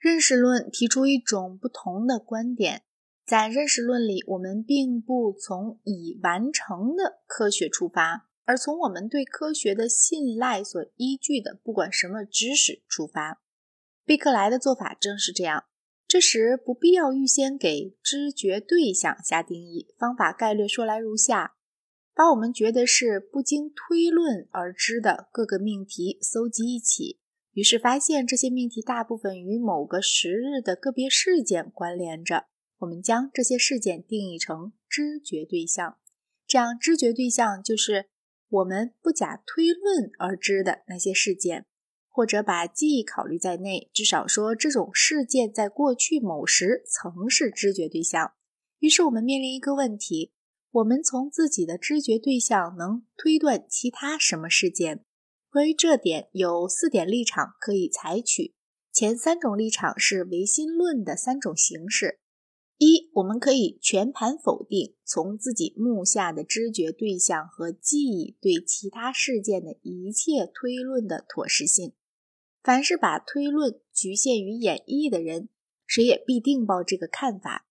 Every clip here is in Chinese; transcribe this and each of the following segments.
认识论提出一种不同的观点，在认识论里，我们并不从已完成的科学出发，而从我们对科学的信赖所依据的不管什么知识出发。贝克莱的做法正是这样。这时不必要预先给知觉对象下定义，方法概略说来如下：把我们觉得是不经推论而知的各个命题搜集一起，于是发现这些命题大部分与某个时日的个别事件关联着。我们将这些事件定义成知觉对象，这样知觉对象就是我们不假推论而知的那些事件。或者把记忆考虑在内，至少说这种事件在过去某时曾是知觉对象。于是我们面临一个问题：我们从自己的知觉对象能推断其他什么事件？关于这点，有四点立场可以采取。前三种立场是唯心论的三种形式：一，我们可以全盘否定从自己目下的知觉对象和记忆对其他事件的一切推论的妥适性。凡是把推论局限于演绎的人，谁也必定抱这个看法。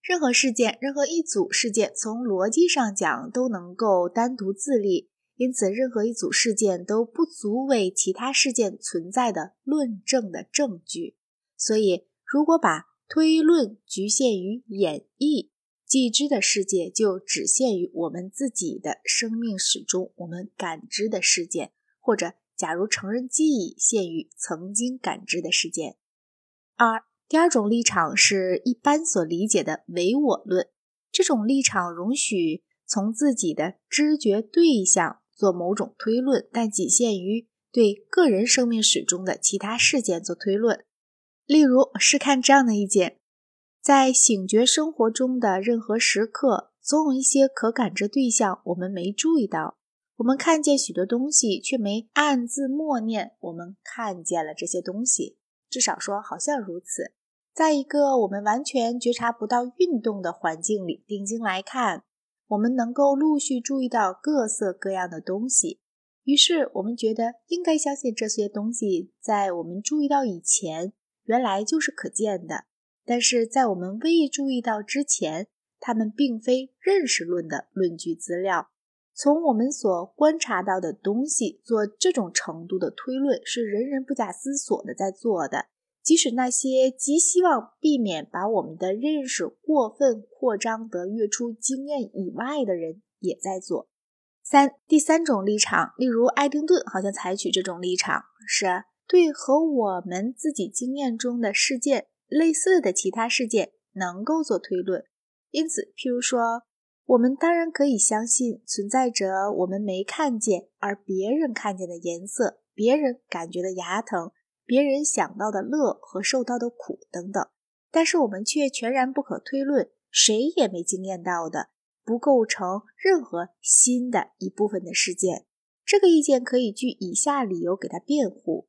任何事件，任何一组事件，从逻辑上讲都能够单独自立，因此任何一组事件都不足为其他事件存在的论证的证据。所以，如果把推论局限于演绎，既知的世界就只限于我们自己的生命史中我们感知的事件，或者。假如承认记忆限于曾经感知的事件。二，第二种立场是一般所理解的唯我论。这种立场容许从自己的知觉对象做某种推论，但仅限于对个人生命史中的其他事件做推论。例如，试看这样的意见：在醒觉生活中的任何时刻，总有一些可感知对象我们没注意到。我们看见许多东西，却没暗自默念我们看见了这些东西。至少说，好像如此。在一个我们完全觉察不到运动的环境里，定睛来看，我们能够陆续注意到各色各样的东西。于是，我们觉得应该相信这些东西在我们注意到以前，原来就是可见的。但是在我们未注意到之前，它们并非认识论的论据资料。从我们所观察到的东西做这种程度的推论，是人人不假思索的在做的。即使那些极希望避免把我们的认识过分扩张得越出经验以外的人，也在做。三、第三种立场，例如爱丁顿好像采取这种立场，是对和我们自己经验中的事件类似的其他事件能够做推论。因此，譬如说。我们当然可以相信存在着我们没看见而别人看见的颜色，别人感觉的牙疼，别人想到的乐和受到的苦等等，但是我们却全然不可推论，谁也没经验到的，不构成任何新的一部分的事件。这个意见可以据以下理由给他辩护：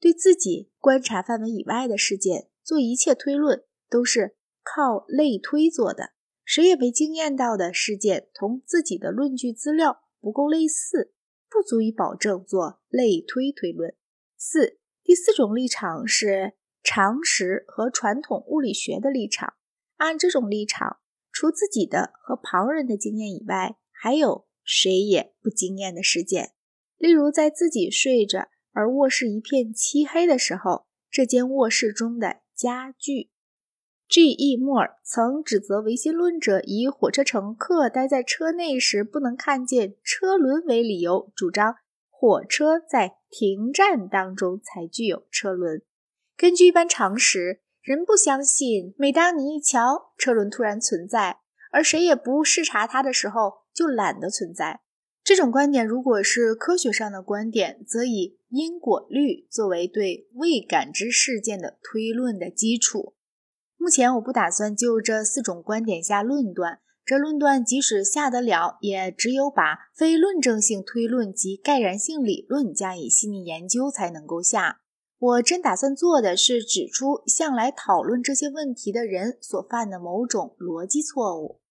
对自己观察范围以外的事件做一切推论，都是靠类推做的。谁也没经验到的事件，同自己的论据资料不够类似，不足以保证做类推推论。四、第四种立场是常识和传统物理学的立场。按这种立场，除自己的和旁人的经验以外，还有谁也不经验的事件。例如，在自己睡着而卧室一片漆黑的时候，这间卧室中的家具。G.E. 莫尔曾指责唯心论者以火车乘客待在车内时不能看见车轮为理由，主张火车在停站当中才具有车轮。根据一般常识，人不相信每当你一瞧车轮突然存在，而谁也不视察它的时候，就懒得存在。这种观点如果是科学上的观点，则以因果律作为对未感知事件的推论的基础。目前我不打算就这四种观点下论断，这论断即使下得了，也只有把非论证性推论及概然性理论加以细腻研究才能够下。我真打算做的是指出向来讨论这些问题的人所犯的某种逻辑错误。